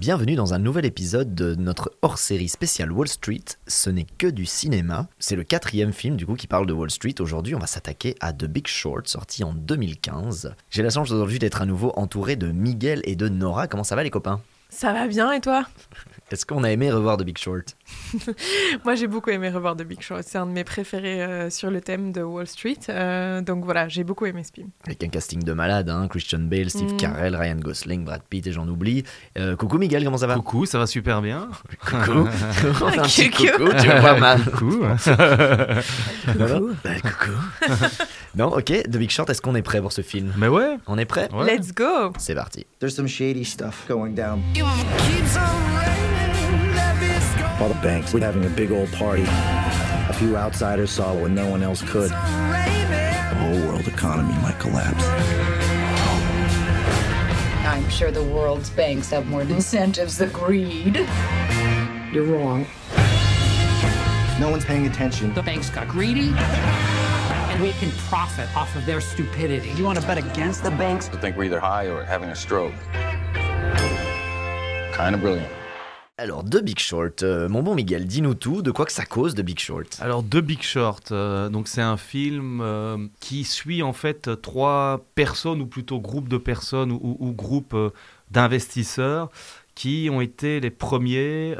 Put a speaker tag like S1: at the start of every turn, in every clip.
S1: bienvenue dans un nouvel épisode de notre hors-série spéciale Wall Street. Ce n'est que du cinéma. C'est le quatrième film du coup qui parle de Wall Street. Aujourd'hui, on va s'attaquer à The Big Short, sorti en 2015. J'ai la chance aujourd'hui d'être à nouveau entouré de Miguel et de Nora. Comment ça va les copains?
S2: Ça va bien et toi?
S1: Est-ce qu'on a aimé revoir The Big Short?
S2: Moi, j'ai beaucoup aimé revoir The Big Short. C'est un de mes préférés euh, sur le thème de Wall Street. Euh, donc voilà, j'ai beaucoup aimé ce film.
S1: Avec un casting de malade, hein Christian Bale, Steve
S2: Mm.
S1: Carell, Ryan Gosling, Brad Pitt et j'en oublie. Euh, coucou Miguel, comment ça va?
S3: Coucou, ça va super bien.
S1: Coucou. On fait un petit
S2: Coucou.
S1: coucou, tu vas pas mal.
S3: Coucou.
S1: Non, non Bah, coucou. non, ok, The Big Short, est-ce qu'on est prêt pour ce film?
S3: Mais ouais.
S1: On est prêt?
S3: Ouais.
S2: Let's go
S1: C'est parti.
S4: There's some shady stuff going down. All the banks were having a big old party. A few outsiders saw it what no one else could. The whole world economy might collapse.
S5: I'm sure the world's banks have more incentives than greed. You're wrong.
S4: No one's paying attention.
S6: The banks got greedy, and we can profit off of their stupidity.
S7: You want to bet against the banks?
S8: I think we're either high or having a stroke. Kind of brilliant.
S1: Alors, The Big Short, euh, mon bon Miguel, dis-nous tout, de quoi que ça cause, The Big Short
S3: Alors, The Big Short, euh, donc c'est un film euh, qui suit en fait trois personnes, ou plutôt groupes de personnes, ou, ou groupes d'investisseurs qui ont été les premiers,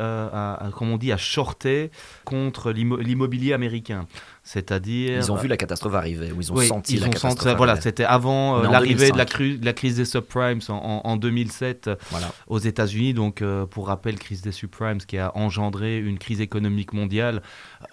S3: comme on dit, à shorter contre l'immo- l'immobilier américain. C'est-à-dire...
S1: Ils ont vu la catastrophe arriver, ou ils ont
S3: Oui,
S1: senti
S3: ils
S1: la
S3: ont
S1: catastrophe
S3: senti- voilà, c'était avant euh, l'arrivée de la,
S1: 2005.
S3: cru- de la crise des subprimes en, en- en 2007
S1: Voilà.
S3: aux États-Unis. Donc, euh, pour rappel, crise des subprimes qui a engendré une crise économique mondiale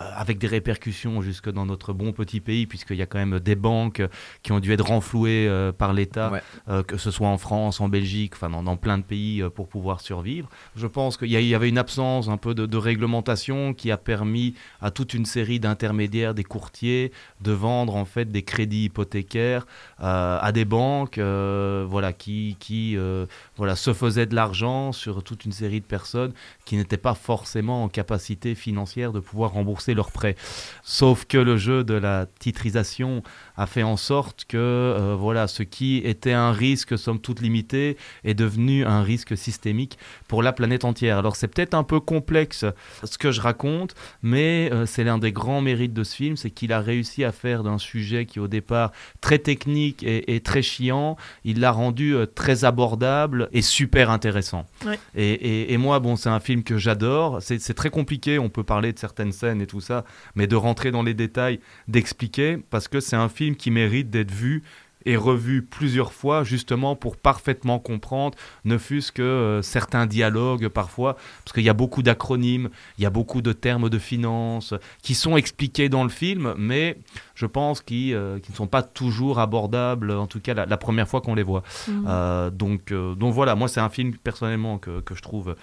S3: euh, avec des répercussions jusque dans notre bon petit pays, puisqu'il y a quand même des banques qui ont dû être renflouées euh, par l'État,
S1: Ouais.
S3: euh, que ce soit en France, en Belgique, enfin dans, dans plein de pays euh, pour pouvoir survivre. Je pense qu'il y, avait une absence un peu de, de réglementation qui a permis à toute une série d'intermédiaires, des courtiers, de vendre en fait des crédits hypothécaires euh, à des banques, euh, voilà, qui, qui euh, voilà, se faisaient de l'argent sur toute une série de personnes qui n'étaient pas forcément en capacité financière de pouvoir rembourser leurs prêts. Sauf que le jeu de la titrisation a fait en sorte que euh, voilà, ce qui était un risque somme toute limité est devenu un risque systémique pour la planète entière. Alors c'est peut-être un peu complexe ce que je raconte, mais euh, c'est l'un des grands mérites de ce film, c'est qu'il a réussi à faire d'un sujet qui au départ très technique et, et très chiant, il l'a rendu euh, très abordable et super intéressant.
S2: Ouais.
S3: Et, et- et moi, bon, c'est un film que j'adore. C'est c'est très compliqué, on peut parler de certaines scènes et tout ça, mais de rentrer dans les détails, d'expliquer, parce que c'est un film qui mérite d'être vu et revu plusieurs fois justement pour parfaitement comprendre, ne fût-ce que euh, certains dialogues parfois, parce qu'il y a beaucoup d'acronymes, il y a beaucoup de termes de finance qui sont expliqués dans le film, mais je pense qu'ils euh, ne sont pas toujours abordables, en tout cas la, la première fois qu'on les voit.
S2: Mm.
S3: Euh, donc, donc voilà, moi c'est un film personnellement que, que je trouve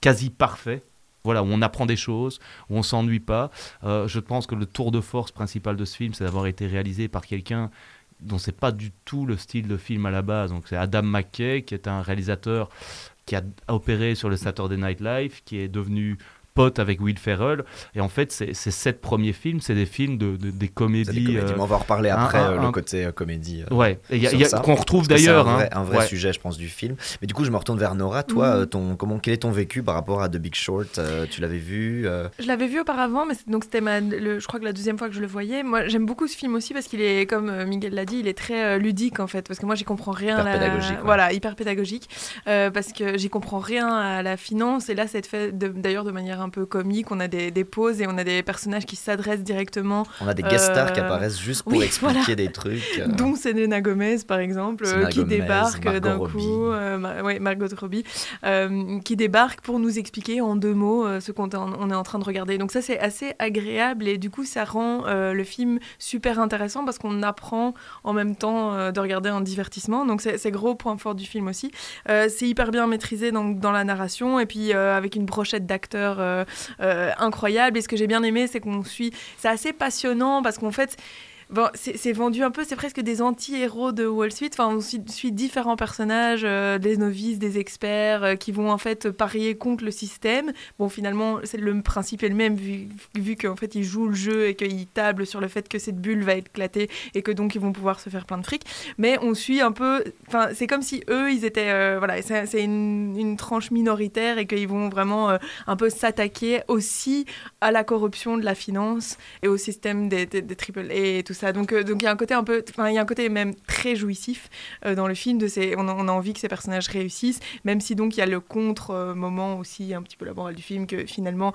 S3: quasi parfait. Voilà, où on apprend des choses, où on s'ennuie pas. Euh, je pense que le tour de force principal de ce film, c'est d'avoir été réalisé par quelqu'un dont c'est pas du tout le style de film à la base. Donc c'est Adam McKay, qui est un réalisateur qui a opéré sur le Saturday Night Live, qui est devenu pote avec Will Ferrell. Et en fait, ces sept premiers films, c'est des films de, de- des comédies. euh,
S1: on va en reparler
S3: un-
S1: après,
S3: un-
S1: euh, le
S3: un-
S1: côté euh, comédie. euh,
S3: ouais, qu'on retrouve d'ailleurs.
S1: un
S3: hein.
S1: vrai, un vrai
S3: Ouais.
S1: sujet, je pense, du film. Mais du coup, je me retourne vers Nora. Toi,
S2: Mhm.
S1: euh, ton, comment, quel est ton vécu par rapport à The Big Short Euh, Tu l'avais vu euh,
S2: Je l'avais vu auparavant, mais donc c'était ma, le- je crois que la deuxième fois que je le voyais. Moi, j'aime beaucoup ce film aussi parce qu'il est, comme euh, Miguel l'a dit, il est très euh, ludique en fait. Parce que moi, j'y comprends rien.
S1: Hyper
S2: à la-
S1: pédagogique, ouais.
S2: Voilà, hyper pédagogique. Euh, parce que j'y comprends rien à la finance. Et là, c'est fait de- d'ailleurs de manière un peu comique. On a des, des pauses et on a des personnages qui s'adressent directement,
S1: On a des guest stars qui
S2: Euh,
S1: apparaissent juste pour
S2: oui,
S1: expliquer
S2: voilà.
S1: des trucs. euh,
S2: dont Selena Gomez par exemple, euh, qui
S1: Gomez,
S2: débarque d'un coup, euh, Mar- ouais, Margot Robbie, euh, qui débarque pour nous expliquer en deux mots euh, ce qu'on est en- on est en train de regarder. Donc ça c'est assez agréable et du coup ça rend euh, le film super intéressant parce qu'on apprend en même temps euh, de regarder un divertissement. Donc c'est gros point fort du film aussi. Euh, c'est hyper bien maîtrisé donc, dans la narration et puis euh, avec une brochette d'acteurs euh, euh, incroyable. Et ce que j'ai bien aimé c'est qu'on suit, c'est assez passionnant parce qu'en fait bon, c'est vendu un peu, c'est presque des anti-héros de Wall Street. Enfin, on suit, différents personnages, euh, des novices, des experts, euh, qui vont en fait parier contre le système. Bon, finalement, le principe est le même, vu, vu qu'en fait, ils jouent le jeu et qu'ils tablent sur le fait que cette bulle va éclater et que donc ils vont pouvoir se faire plein de fric. Mais on suit un peu, enfin, c'est comme si eux, ils étaient, euh, voilà, c'est une, tranche minoritaire et qu'ils vont vraiment un peu s'attaquer aussi à la corruption de la finance et au système des, des, triple et tout ça. Donc, euh, donc il y a un côté un peu, enfin il y a un côté même très jouissif euh, dans le film. De ces, on, a, envie que ces personnages réussissent, même si donc il y a le contre moment aussi un petit peu la morale du film que finalement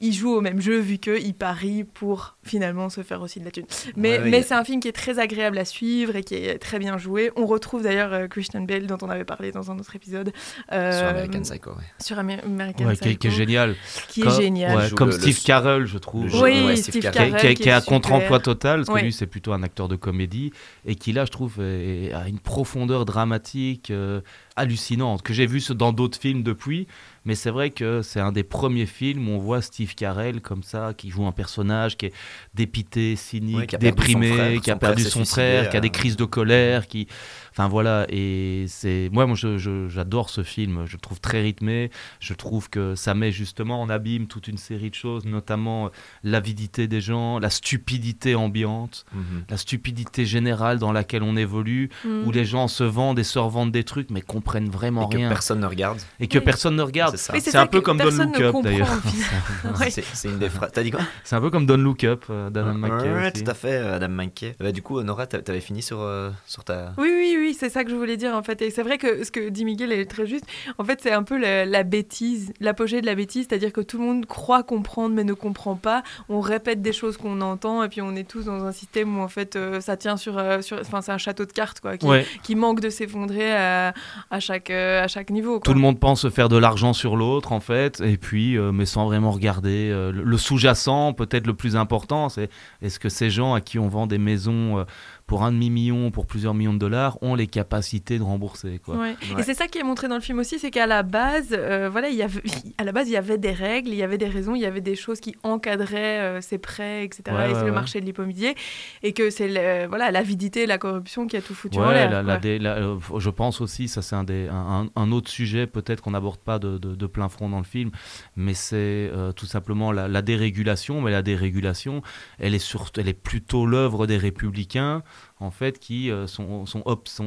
S2: ils jouent au même jeu vu qu'ils parient pour finalement se faire aussi de la thune. Mais, mais c'est un film qui est très agréable à suivre et qui est très bien joué. On retrouve d'ailleurs euh, Christian Bale dont on avait parlé dans un autre épisode.
S1: sur American Psycho.
S2: Sur American Psycho.
S3: Qui, est génial.
S2: Qui est génial.
S3: comme Steve Carell, je trouve.
S2: Oui, Steve Carell.
S3: Qui, est à contre-emploi total, parce que lui, c'est plutôt un acteur de comédie, et qui, là, je trouve, a une profondeur dramatique euh, hallucinante, que j'ai vu dans d'autres films depuis. Mais c'est vrai que c'est un des premiers films où on voit Steve Carell comme ça, qui joue un personnage qui est dépité, cynique, déprimé, qui a perdu son frère, qui a des euh. crises de colère, qui Enfin voilà, et c'est moi, moi j'adore ce film. Je le trouve très rythmé. Je trouve que ça met justement en abîme toute une série de choses, notamment euh, l'avidité des gens, la stupidité ambiante, mhm. la stupidité générale dans laquelle on évolue, où mhm. les gens se vendent et se revendent des trucs, mais comprennent vraiment
S1: et
S3: rien.
S1: Que personne ne regarde.
S3: Et que personne ne regarde. C'est un peu comme Don't Look Up d'ailleurs.
S1: c'est une des phrases. T'as dit quoi?
S3: C'est un peu comme Don't Look Up euh, d'Adam McKay.
S1: Ouais, tout à fait, euh, Adam McKay. Bah, du coup, Nora, t'avais fini sur, sur ta.
S2: Oui, oui, oui c'est ça que je voulais dire en fait. Et c'est vrai que ce que dit Miguel est très juste. En fait, c'est un peu la, bêtise, l'apogée de la bêtise, c'est-à-dire que tout le monde croit comprendre mais ne comprend pas. On répète des choses qu'on entend et puis on est tous dans un système où en fait euh, ça tient sur, euh, sur enfin c'est un château de cartes quoi, qui, manque de s'effondrer à, chaque euh, à chaque niveau.
S3: Tout le monde pense faire de l'argent sur l'autre en fait, et puis mais sans vraiment regarder le sous-jacent, peut-être le plus important, c'est est-ce que ces gens à qui on vend des maisons pour un demi-million, pour plusieurs millions de dollars, ont les capacités de rembourser. Quoi.
S2: Et c'est ça qui est montré dans le film aussi, c'est qu'à la base, euh, voilà, il y avait, à la base, il y avait des règles, il y avait des raisons, il y avait des choses qui encadraient euh, ces prêts, etc. et le marché de l'immobilier, et que c'est voilà l'avidité, la corruption qui a tout foutu en l'air.
S3: Euh, je pense aussi, ça c'est un, autre sujet peut-être qu'on n'aborde pas de, de, plein front dans le film, mais c'est tout simplement la, la, dérégulation. Mais la dérégulation, elle est, surtout, elle est plutôt l'œuvre des républicains en fait, qui euh, sont, sont,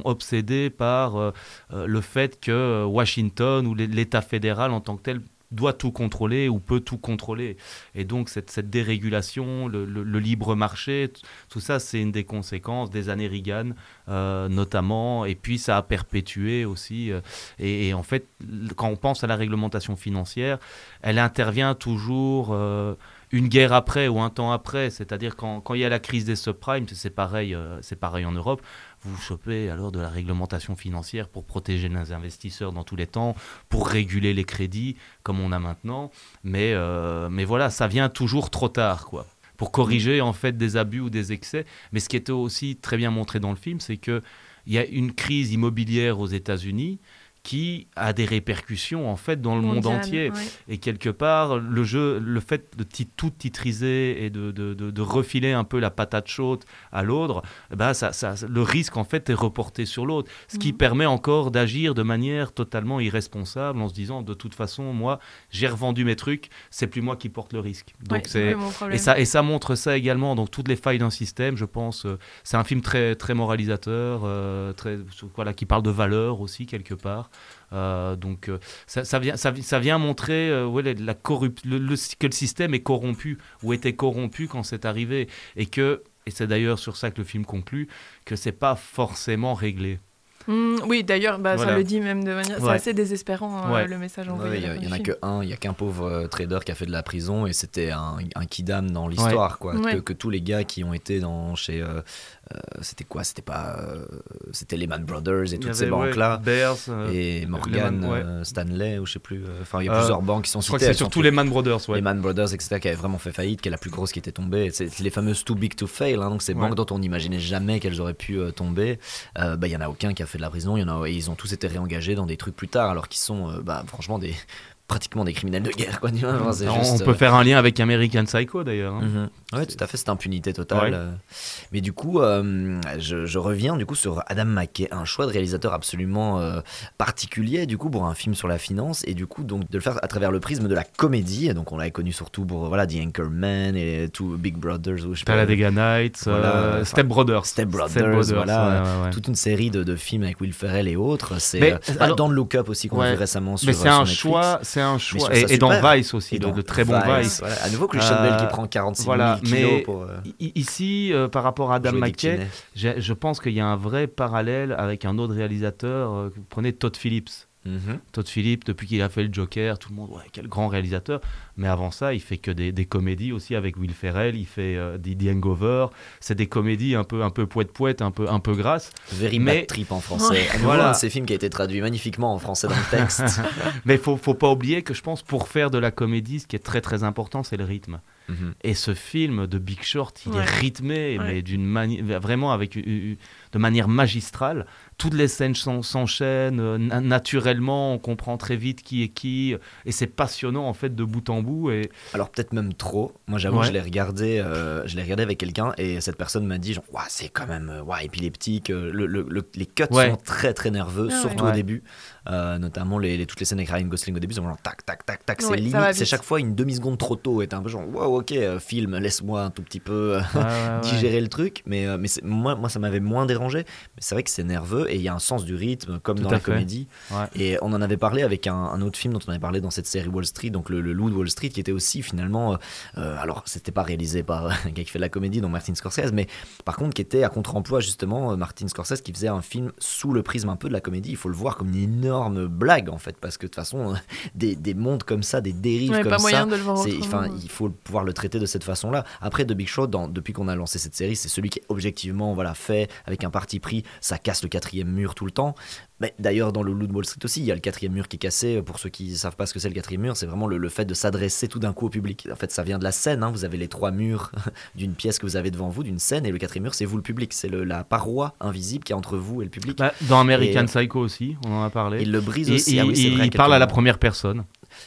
S3: obsédés par euh, euh, le fait que Washington ou l'État fédéral en tant que tel doit tout contrôler ou peut tout contrôler. Et donc cette, cette dérégulation, le, libre marché, tout ça c'est une des conséquences des années Reagan notamment, et puis ça a perpétué aussi. et, en fait, quand on pense à la réglementation financière, elle intervient toujours une guerre après ou un temps après, c'est-à-dire quand, quand, il y a la crise des subprimes, c'est pareil, euh, pareil en Europe, vous chopez alors de la réglementation financière pour protéger les investisseurs dans tous les temps, pour réguler les crédits comme on a maintenant, mais, euh, mais voilà, ça vient toujours trop tard, quoi pour corriger en fait des abus ou des excès. Mais ce qui était aussi très bien montré dans le film, c'est qu'il y a une crise immobilière aux États-Unis qui a des répercussions en fait dans le monde entier. Et quelque part, le jeu, le fait de tout titriser et de, de, de, refiler un peu la patate chaude à l'autre, bah ça, ça, le risque en fait est reporté sur l'autre. Ce qui mhm. permet encore d'agir de manière totalement irresponsable en se disant de toute façon, moi, j'ai revendu mes trucs, c'est plus moi qui porte le risque. Donc c'est et ça et ça montre ça également. Donc toutes les failles d'un système, je pense, euh, c'est un film très très moralisateur, euh, très voilà qui parle de valeur aussi quelque part. Euh, donc euh, ça, vient, ça, vient montrer euh, la le, que le système est corrompu ou était corrompu quand c'est arrivé et que et c'est d'ailleurs sur ça que le film conclut que c'est pas forcément réglé.
S2: Mmh, oui, d'ailleurs, bah, ça le dit même de manière. C'est assez désespérant le message envoyé.
S1: Il n'y en a que un, il n'y a qu'un pauvre trader qui a fait de la prison et c'était un, un kidam dans l'histoire. quoi que, que, tous les gars qui ont été dans, chez euh, c'était quoi? C'était pas. Euh, c'était Lehman Brothers et toutes ces banques-là.
S3: Euh,
S1: et Morgan Stanley, ou je sais plus. Enfin, il y a plusieurs banques qui sont citées. Je crois
S3: que c'est surtout Lehman Brothers, ouais.
S1: Lehman Brothers, etc., qui avaient vraiment fait faillite, qui est la plus grosse qui était tombée. C'est les fameuses too big to fail, hein, donc ces banques dont on n'imaginait jamais qu'elles auraient pu tomber. Bah, il y en a aucun qui a fait de la prison. Ils ont tous été réengagés dans des trucs plus tard, alors qu'ils sont, bah, franchement, des pratiquement des criminels de guerre, quoi.
S3: on peut
S1: euh,
S3: faire un lien avec American Psycho d'ailleurs. hein.
S1: Mhm. Ouais, tout à fait, c'est impunité totale.
S3: Ouais.
S1: euh. Mais du coup, euh, je, je reviens du coup sur Adam McKay, un choix de réalisateur absolument euh, particulier du coup pour un film sur la finance et du coup donc de le faire à travers le prisme de la comédie. Donc on l'avait connu surtout pour voilà The Anchorman et tout Big Brothers ou je.
S3: Talladega Nights,
S1: Voilà,
S3: Step Brothers.
S1: Step Brothers, voilà,
S3: ouais, ouais, ouais.
S1: toute une série de, de films avec Will Ferrell et autres. C'est dans le Look Up aussi qu'on a vu récemment sur
S3: Mais c'est un
S1: Netflix.
S3: choix, c'est un choix. Et, et dans. Vice aussi,
S1: Et
S3: de,
S1: dans
S3: de très bons Vice.
S1: voilà. À nouveau Christian
S3: Euh,
S1: Bale qui prend 46
S3: voilà,
S1: 000 kilos
S3: mais
S1: pour euh,
S3: I- Ici, euh, par rapport à Adam McKay, je pense qu'il y a un vrai parallèle avec un autre réalisateur. euh, prenez Todd Phillips.
S1: Mhm.
S3: Todd Phillips, depuis qu'il a fait le Joker, tout le monde, ouais, quel grand réalisateur. Mais avant ça, il fait que des, des comédies aussi avec Will Ferrell. Il fait euh, Hangover. C'est des comédies un peu, un peu poète poète, un peu, un peu grasses.
S1: Very
S3: Mais-
S1: Bad Trip en français. Nouveau,
S3: Voilà.
S1: un de ces films qui a été traduit magnifiquement en français dans le texte.
S3: Mais il faut, faut pas oublier que je pense pour faire de la comédie, ce qui est très très important, c'est le rythme.
S1: Mhm.
S3: Et ce film de Big Short, il
S2: Ouais.
S3: est rythmé,
S2: Ouais.
S3: mais d'une manière vraiment avec de manière magistrale. Toutes les scènes s'en- s'enchaînent euh, na- naturellement, on comprend très vite qui est qui, et c'est passionnant en fait de bout en bout. Et
S1: Alors peut-être même trop. Moi j'avoue,
S3: Ouais.
S1: je l'ai regardé, euh, je l'ai regardé avec quelqu'un et cette personne m'a dit genre, Ouah, c'est quand même, euh, ouah, épileptique. le- le- le- les cuts
S3: Ouais.
S1: sont très très nerveux,
S2: Ah ouais.
S1: surtout au
S3: Ouais.
S1: début. Euh, notamment les, les- toutes les scènes avec Ryan Gosling au début, c'est vraiment tac tac tac tac. C'est
S2: Ouais,
S1: limite, c'est chaque fois une demi seconde trop tôt. Et t'es un peu genre, wow, ok, euh, film, laisse-moi un tout petit peu. euh,
S3: ouais,
S1: digérer le truc, mais, euh, mais moi, moi ça m'avait moins dérangé. Mais c'est vrai que c'est nerveux et il y a un sens du rythme, comme
S3: Tout
S1: dans la
S3: fait.
S1: comédie.
S3: Ouais.
S1: Et on en avait parlé avec un, un autre film dont on avait parlé dans cette série Wall Street, donc le, le Loup de Wall Street, qui était aussi finalement. euh, alors, c'était pas réalisé par un gars qui fait de la comédie, donc Martin Scorsese, mais par contre, qui était à contre-emploi justement, Martin Scorsese, qui faisait un film sous le prisme un peu de la comédie. Il faut le voir comme une énorme blague en fait, parce que de toute façon, des, des mondes comme ça, des dérives
S2: Ouais,
S1: comme
S2: pas
S1: ça.
S2: moyen de le voir
S1: il faut pouvoir le traiter de cette façon-là. Après, The Big Short, dans- depuis qu'on a lancé cette série, c'est celui qui est objectivement voilà, fait avec un parti pris. Ça casse le quatrième mur tout le temps. Mais d'ailleurs, dans le de Wall Street aussi, il y a le quatrième mur qui est cassé. Pour ceux qui ne savent pas ce que c'est le quatrième mur, c'est vraiment le, le fait de s'adresser tout d'un coup au public. En fait, ça vient de la scène. hein. Vous avez les trois murs d'une pièce que vous avez devant vous, d'une scène, et le quatrième mur, c'est vous le public. C'est la paroi invisible qui est entre vous et le public.
S3: Bah, dans American
S1: Et, euh,
S3: Psycho aussi, on en a parlé.
S1: il le brise aussi.
S3: et-
S1: Ah oui, vrai,
S3: il parle à la première personne.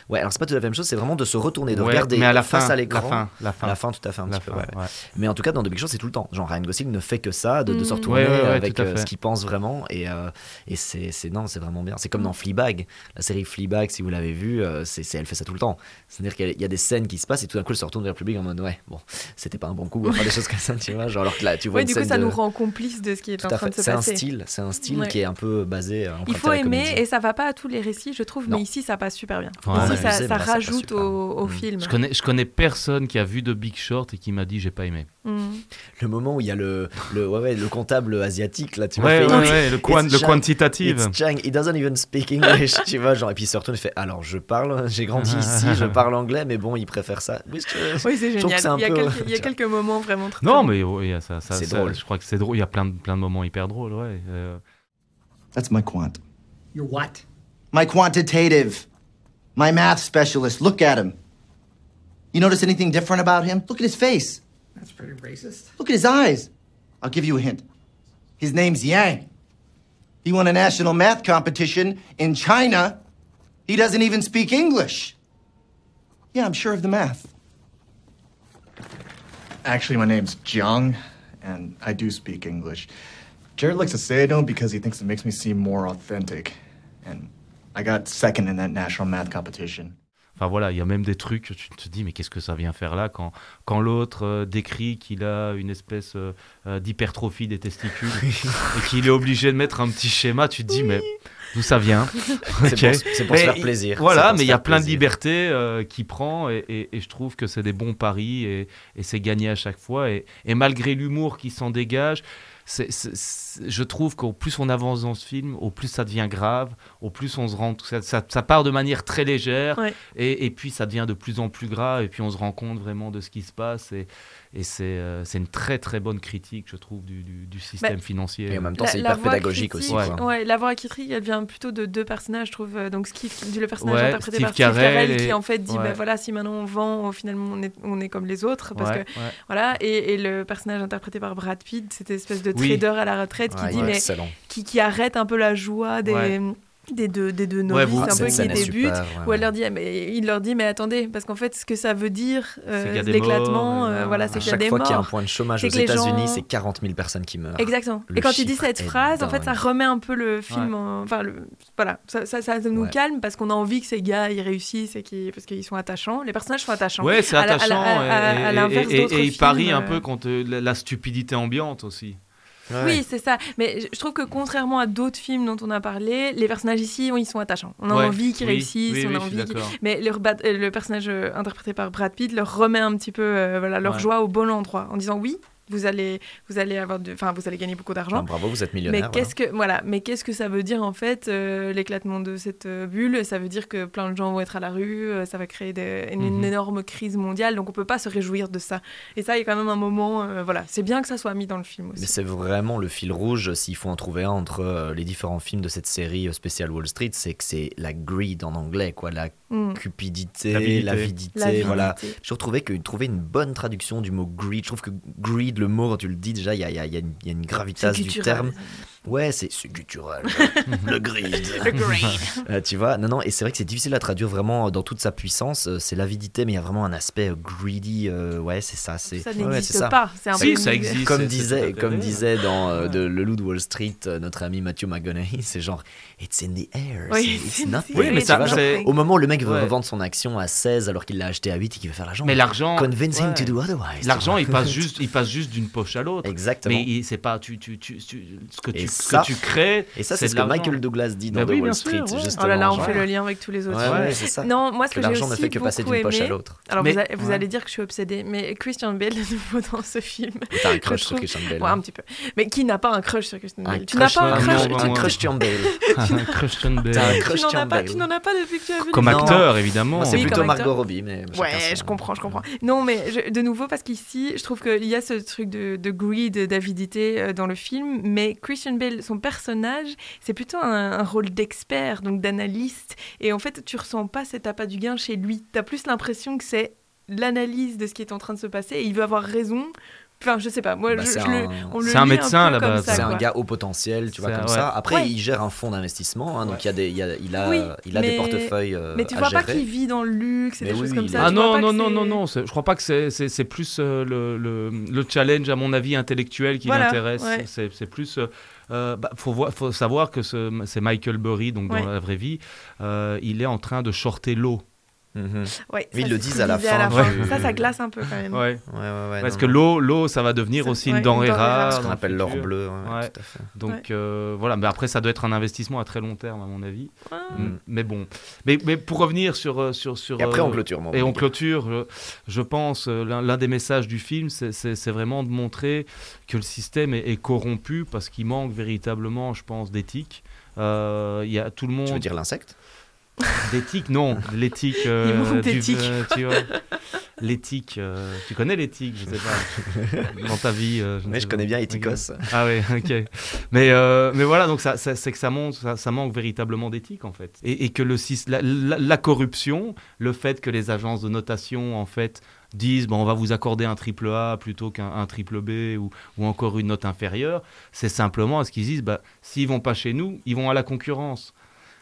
S1: Ouais, alors c'est pas tout à fait la même chose, c'est vraiment de se retourner, de
S3: Ouais,
S1: regarder
S3: mais à la
S1: face
S3: fin,
S1: à l'écran.
S3: La fin, la fin.
S1: À la fin, tout à fait, un petit peu.
S3: fin,
S1: ouais.
S3: ouais.
S1: Mais en tout cas, dans The Big Short, c'est tout le temps. Genre, Ryan Gosling ne fait que ça, de, de se
S2: Mm.
S1: retourner
S3: Ouais, ouais, ouais,
S1: avec euh, ce qu'il pense vraiment. Et, euh, et c'est, c'est- non, c'est vraiment bien. C'est comme dans Fleabag. La série Fleabag, si vous l'avez vue, euh, c'est, c'est- elle fait ça tout le temps. C'est-à-dire qu'il y a des scènes qui se passent et tout d'un coup, elle se retourne vers le public en mode, ouais, bon, c'était pas un bon coup, enfin des choses comme ça, tu vois. Genre, alors que là, tu vois
S2: Ouais,
S1: une
S2: du coup, ça
S1: de-
S2: nous rend complices de ce qui est
S1: Tout
S2: en train de se
S1: C'est un
S2: passer.
S1: style, c'est un style qui est un peu basé. euh,
S2: Il faut aimer et ça va pas à tous les récits, je trouve, mais ici ça passe super bien.
S3: Ouais,
S2: ça,
S1: passe
S2: rajoute au, au
S1: Mm.
S2: film.
S3: Je connais, je connais personne qui a vu de Big Short et qui m'a dit j'ai pas aimé.
S2: Mm.
S1: Le moment où il y a le, le, ouais, ouais, le comptable asiatique, là, tu vois.
S3: Ouais, ouais, le, quan- le quantitative.
S1: It's Chang, he doesn't even speak English, tu vois, genre, et puis il se retourne et fait, alors je parle, j'ai grandi ici, je parle anglais, mais bon, il préfère ça. Oui,
S2: c'est génial. il y a,
S1: peu-
S2: quelques, il y a
S1: tu vois.
S2: quelques moments vraiment très
S3: Non, mais ça, ça,
S1: C'est drôle.
S3: je crois que c'est drôle. Il y a plein de, plein de moments hyper drôles, ouais. Euh,
S4: That's my quant.
S6: What?
S7: My quantitative. My math specialist. Look at him. You notice anything different about him? Look at his face.
S6: That's pretty racist.
S7: Look at his eyes. I'll give you a hint. His name's Yang. He won a national math competition in China. He doesn't even speak English. Yeah, I'm sure of the math.
S9: Actually, my name's Jiang, and I do speak English. Jared likes to say I don't because he thinks it makes me seem more authentic. And I got second in that national math competition.
S3: Enfin voilà, il y a même des trucs, tu te dis, mais qu'est-ce que ça vient faire là quand, quand l'autre euh, décrit qu'il a une espèce euh, euh, d'hypertrophie des testicules et qu'il est obligé de mettre un petit schéma, tu te dis, mais d'où ça vient
S1: C'est pour, pour se faire plaisir.
S3: Voilà, mais il y a plein de libertés euh, qu'il prend et, et- et je trouve que c'est des bons paris et, et c'est gagné à chaque fois. Et, et malgré l'humour qui s'en dégage, c'est- c'est- c'est- je trouve qu'au plus on avance dans ce film, au plus ça devient grave, au plus on se rend. Ça, ça- ça part de manière très légère
S2: Ouais.
S3: et, et puis ça devient de plus en plus grave et puis on se rend compte vraiment de ce qui se passe. Et, et c'est euh, c'est une très très bonne critique, je trouve, du, du- du système
S2: Bah,
S3: financier.
S1: Et en même temps, c'est hyper pédagogique
S2: critique,
S1: aussi.
S3: Ouais.
S1: quoi.
S2: Ouais, la voix critique, elle vient plutôt de deux personnages, je trouve. Euh, Donc, Steve, le personnage
S3: Ouais,
S2: interprété
S3: Steve
S2: par Steve
S3: Carell
S2: Carell,
S3: et-
S2: qui en fait dit
S3: ouais.
S2: bah, voilà, si maintenant on vend, finalement on est, on est comme les autres. Parce
S3: Ouais,
S2: que,
S3: ouais.
S2: voilà, et, et le personnage interprété par Brad Pitt, cette espèce de
S3: Oui.
S2: trader à la retraite
S1: Ouais,
S2: qui dit
S1: ouais,
S2: mais
S1: excellent.
S2: qui, qui arrête un peu la joie des,
S3: Ouais.
S2: Des deux, des deux novices un peu qui débutent,
S1: super, ouais,
S2: où elle leur dit, ah, mais, il leur dit, mais attendez, parce qu'en fait, ce que ça veut dire, euh, l'éclatement,
S3: morts,
S2: euh, voilà, c'est qu'il y a
S1: chaque
S2: des
S1: fois qu'il y a un
S2: morts.
S1: point de chômage aux États-Unis,
S2: gens-
S1: c'est 40 000 personnes qui meurent.
S2: Exactement.
S1: Le
S2: et quand il dit cette phrase, en fait, ça remet un peu le film,
S3: Ouais.
S2: en- enfin, le... voilà, ça, ça, ça nous calme parce qu'on a envie que ces gars ils réussissent et qu'ils... parce qu'ils sont attachants. Les personnages sont attachants.
S3: Ouais, c'est
S2: à
S3: attachant.
S2: à- à-
S3: et- et-
S2: l'inverse
S3: et- et il parie un
S2: euh,
S3: peu contre la, la stupidité ambiante aussi.
S1: Ouais.
S2: Oui, c'est ça. Mais je- trouve que contrairement à d'autres films dont on a parlé, les personnages ici, ils sont attachants. On a
S3: Ouais.
S2: envie qu'ils
S3: Oui,
S2: réussissent,
S3: oui,
S2: on a envie. Mais euh, le personnage euh, interprété par Brad Pitt leur remet un petit peu euh, voilà, leur joie au bon endroit en disant oui, vous allez, vous allez, avoir de... enfin, vous allez gagner beaucoup d'argent.
S1: Enfin, bravo, vous êtes
S2: Mais
S1: millionnaire.
S2: qu'est-ce que voilà, mais qu'est-ce que ça veut dire en fait euh, l'éclatement de cette euh, bulle? Ça veut dire que plein de gens vont être à la rue, euh, ça va créer des- une, une
S3: Mhm.
S2: énorme crise mondiale, donc on peut pas se réjouir de ça. Et ça, il y a quand même un moment, euh, voilà, c'est bien que ça soit mis dans le film aussi.
S1: Mais c'est vraiment le fil rouge, s'il faut en trouver un entre euh, les différents films de cette série euh, spéciale Wall Street, c'est que c'est la greed en anglais, quoi, la
S2: Mm.
S1: cupidité,
S3: L'avidité.
S1: L'avidité. voilà. Je trouvais que trouver une bonne traduction du mot greed, je trouve que greed, le mot, quand tu le dis déjà, il y a, y a- il y a une- gravitas du terme. Ouais, c'est culturel. le greed.
S2: Le greed.
S1: Euh, tu vois, non, non, et c'est vrai que c'est difficile à traduire vraiment euh, dans toute sa puissance. euh, C'est l'avidité, mais il y a vraiment un aspect greedy. euh, ouais, c'est ça. c'est
S2: Ça
S1: ouais,
S2: n'existe pas. C'est un
S3: Si,
S2: peu
S3: ça existe.
S1: Comme disait, comme disait dans euh, de Le Loup de Wall Street euh, notre ami Matthew McConaughey, c'est genre It's in the air.
S2: Oui,
S1: it's
S3: Oui, mais ça,
S1: vois, genre, au moment où le mec veut
S3: Ouais.
S1: revendre son action à 16 alors qu'il l'a acheté à 8 et qu'il veut faire l'argent.
S3: Mais l'argent.
S1: Convince him to do otherwise.
S3: L'argent, il passe juste, il passe juste d'une poche à l'autre.
S1: Exactement.
S3: Mais c'est pas tu, tu, tu, tu- ce que tu,
S1: ça-
S3: que tu crées.
S1: Et ça, c'est ce que. Michael Douglas dit dans
S3: Bah
S1: The
S3: oui,
S1: Wall
S3: bien
S1: Street,
S3: sûr, ouais.
S1: justement.
S2: Oh là là, on
S1: genre.
S2: fait le lien avec tous les autres.
S1: Ouais,
S2: films.
S1: ouais, c'est ça.
S2: Non, moi ce
S1: Que
S2: que, j'ai
S1: l'argent ne fait que passer d'une poche à l'autre.
S2: Alors
S3: Mais-
S2: vous, a- vous
S3: ouais.
S2: allez dire que je suis obsédée, mais Christian Bale de nouveau dans ce film.
S1: T'as un crush sur Christian Bale.
S2: Ouais,
S1: hein.
S2: un petit peu. Mais qui n'a pas un crush sur Christian Bale? Tu n'as pas un crush?
S1: Sur.
S3: Christian Bale.
S1: Un
S2: pas,
S1: Bale.
S2: tu n'en as pas depuis que tu as vu
S3: Comme acteur, évidemment.
S1: C'est plutôt Margot. Robbie, mais
S2: Ouais, je comprends, je comprends. Non, mais de nouveau, parce qu'ici, je trouve qu'il y a ce truc de, de greed, d'avidité euh, dans le film, mais Christian Bale, son personnage, c'est plutôt un, un rôle d'expert, donc d'analyste, et en fait, tu ressens pas cet appât du gain chez lui. Tu as plus l'impression que c'est l'analyse de ce qui est en train de se passer, et il veut avoir raison. Enfin, je sais pas, moi,
S1: Bah,
S2: je,
S1: c'est
S2: je le,
S1: un-
S3: c'est un médecin,
S2: peu
S3: là-bas,
S1: C'est un gars au potentiel, tu vois,
S3: C'est-
S1: comme
S3: ouais.
S1: ça. Après,
S2: Ouais.
S1: il gère un fonds d'investissement, hein, donc il y a des, il, y a, il a,
S2: Oui,
S1: il a des
S2: mais-
S1: portefeuilles euh,
S2: Mais tu
S1: à
S2: vois pas
S1: gérer.
S2: qu'il vit dans le luxe et
S1: Mais
S2: des
S1: oui,
S2: choses comme
S1: il
S2: ça.
S3: Ah non,
S2: pas
S3: non, non, non, non, je crois pas que c'est- c'est c'est plus euh, le, le, le challenge, à mon avis, intellectuel qui
S2: Voilà,
S3: l'intéresse.
S2: ouais.
S3: C'est c'est plus. euh, euh, bah, faut, voir, faut savoir que ce- c'est Michael Burry, donc dans la vraie vie, euh, il est en train de shorter l'eau.
S1: Mhm.
S2: Ouais,
S1: Oui, ils le disent à la fin,
S3: ouais.
S2: Ça, ça glace un peu quand même.
S3: Ouais.
S1: Ouais, ouais, ouais.
S3: Parce
S1: non,
S3: que l'eau, l'eau, ça va devenir
S2: Ça-
S3: aussi
S2: ouais,
S3: une denrée
S2: rare.
S1: Ce qu'on
S3: le
S1: appelle l'or bleu, ouais,
S3: Ouais.
S1: tout à fait.
S3: Donc euh, voilà, mais après ça doit être un investissement à très long terme à mon avis.
S2: Ouais.
S3: Mm. Mais bon, mais, mais pour revenir sur euh, sur sur
S1: Et après,
S3: euh,
S1: on clôture. mon
S3: Et on clôture, je, je pense, l'un des messages du film, c'est- vraiment de montrer que le système est, est corrompu parce qu'il manque véritablement, je pense, d'éthique. Euh, Il y a tout le
S1: Tu veux
S3: monde.
S1: dire l'insecte?
S3: D'éthique, non, l'éthique.
S2: Il
S3: euh,
S2: d'éthique.
S3: euh, tu vois. L'éthique, euh, tu connais l'éthique, je sais pas, dans ta vie. euh,
S1: Mais
S3: sais
S1: je connais bien. Ethicos.
S3: Ah oui, ok. Mais, euh, mais voilà, donc ça, ça- c'est que ça, monte, ça, ça manque véritablement d'éthique en fait. Et, et que le, la, la- la corruption, le fait que les agences de notation en fait disent bon, on va vous accorder un triple A plutôt qu'un un triple B ou, ou encore une note inférieure, c'est simplement à ce qu'ils disent bah, s'ils vont pas chez nous, ils vont à la concurrence.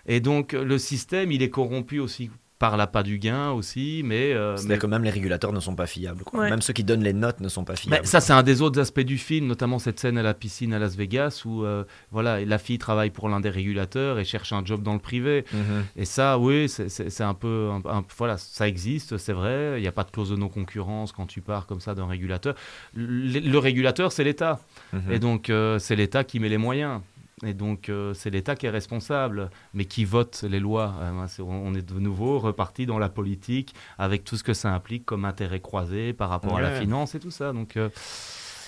S3: Et donc le système, il est corrompu aussi par l'appât du gain aussi, mais, euh,
S1: C'est-à-dire
S3: mais
S1: que même les régulateurs ne sont pas fiables. quoi.
S2: Ouais.
S1: Même ceux qui donnent les notes ne sont pas fiables.
S3: ça, c'est un des autres aspects du film, notamment cette scène à la piscine à Las Vegas où euh, voilà, la fille travaille pour l'un des régulateurs et cherche un job dans le privé.
S1: Mhm.
S3: Et ça, oui, c'est- c'est c'est un peu. un- un- voilà, ça existe, c'est vrai. Il n'y a pas de clause de non-concurrence quand tu pars comme ça d'un régulateur. Le, le régulateur, c'est l'État.
S1: Mhm.
S3: Et donc, euh, c'est l'État qui met les moyens. Et donc, euh, c'est l'État qui est responsable, mais qui vote les lois. Euh, on est de nouveau reparti dans la politique, avec tout ce que ça implique comme intérêt croisé par rapport à la finance et tout ça. Donc, euh,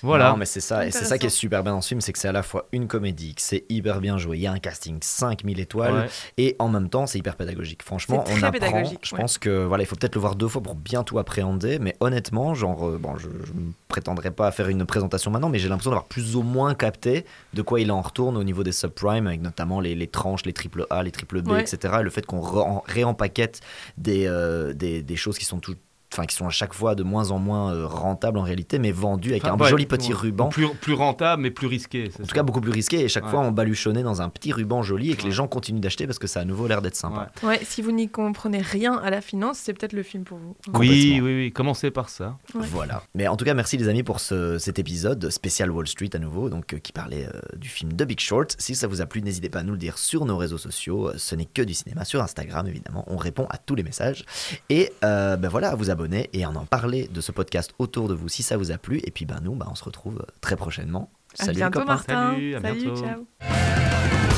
S3: voilà.
S1: Non, mais c'est ça, et c'est ça qui est super bien dans ce film, c'est que c'est à la fois une comédie, que c'est hyper bien joué, il y a un casting 5000 étoiles,
S3: Ouais.
S1: et en même temps c'est hyper pédagogique. Franchement, on apprend.
S2: pédagogique,
S1: je
S2: ouais.
S1: pense que voilà, il faut peut-être le voir deux fois pour bien tout appréhender, mais honnêtement, genre, euh, bon, je, je ne prétendrai pas à faire une présentation maintenant, mais j'ai l'impression d'avoir plus ou moins capté de quoi il en retourne au niveau des subprimes, avec notamment les, les tranches, les triple A, les triple B,
S2: Ouais.
S1: etc. Et le fait qu'on réempaquette des, euh, des, des choses qui sont tout enfin qui sont à chaque fois de moins en moins euh, rentables en réalité, mais vendus avec
S3: Enfin,
S1: un
S3: ouais,
S1: joli petit ruban.
S3: Plus, plus rentable, mais plus risqué.
S1: En tout
S3: ça.
S1: cas, beaucoup plus risqué et chaque
S3: Ouais.
S1: fois en baluchonné dans un petit ruban joli et que les gens continuent d'acheter parce que ça a à nouveau l'air d'être sympa.
S2: Ouais, si vous n'y comprenez rien à la finance, c'est peut-être le film pour vous.
S3: Oui, oui, oui. Commencez par ça.
S2: Ouais.
S1: Voilà. Mais en tout cas, merci les amis pour ce- cet épisode spécial Wall Street à nouveau, donc euh, qui parlait euh, du film The Big Short. Si ça vous a plu, n'hésitez pas à nous le dire sur nos réseaux sociaux. Ce n'est que du cinéma sur Instagram, évidemment. On répond à tous les messages. Et euh, ben voilà, à vous abonner et à en parler de ce podcast autour de vous si ça vous a plu. Et puis ben nous, ben, on se retrouve très prochainement.
S2: À
S1: Salut les
S2: bientôt,
S1: copains.
S2: Martin.
S3: Salut, à bientôt.
S2: ciao.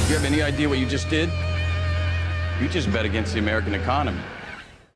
S8: You have any idea what you just did? You just bet against the American economy.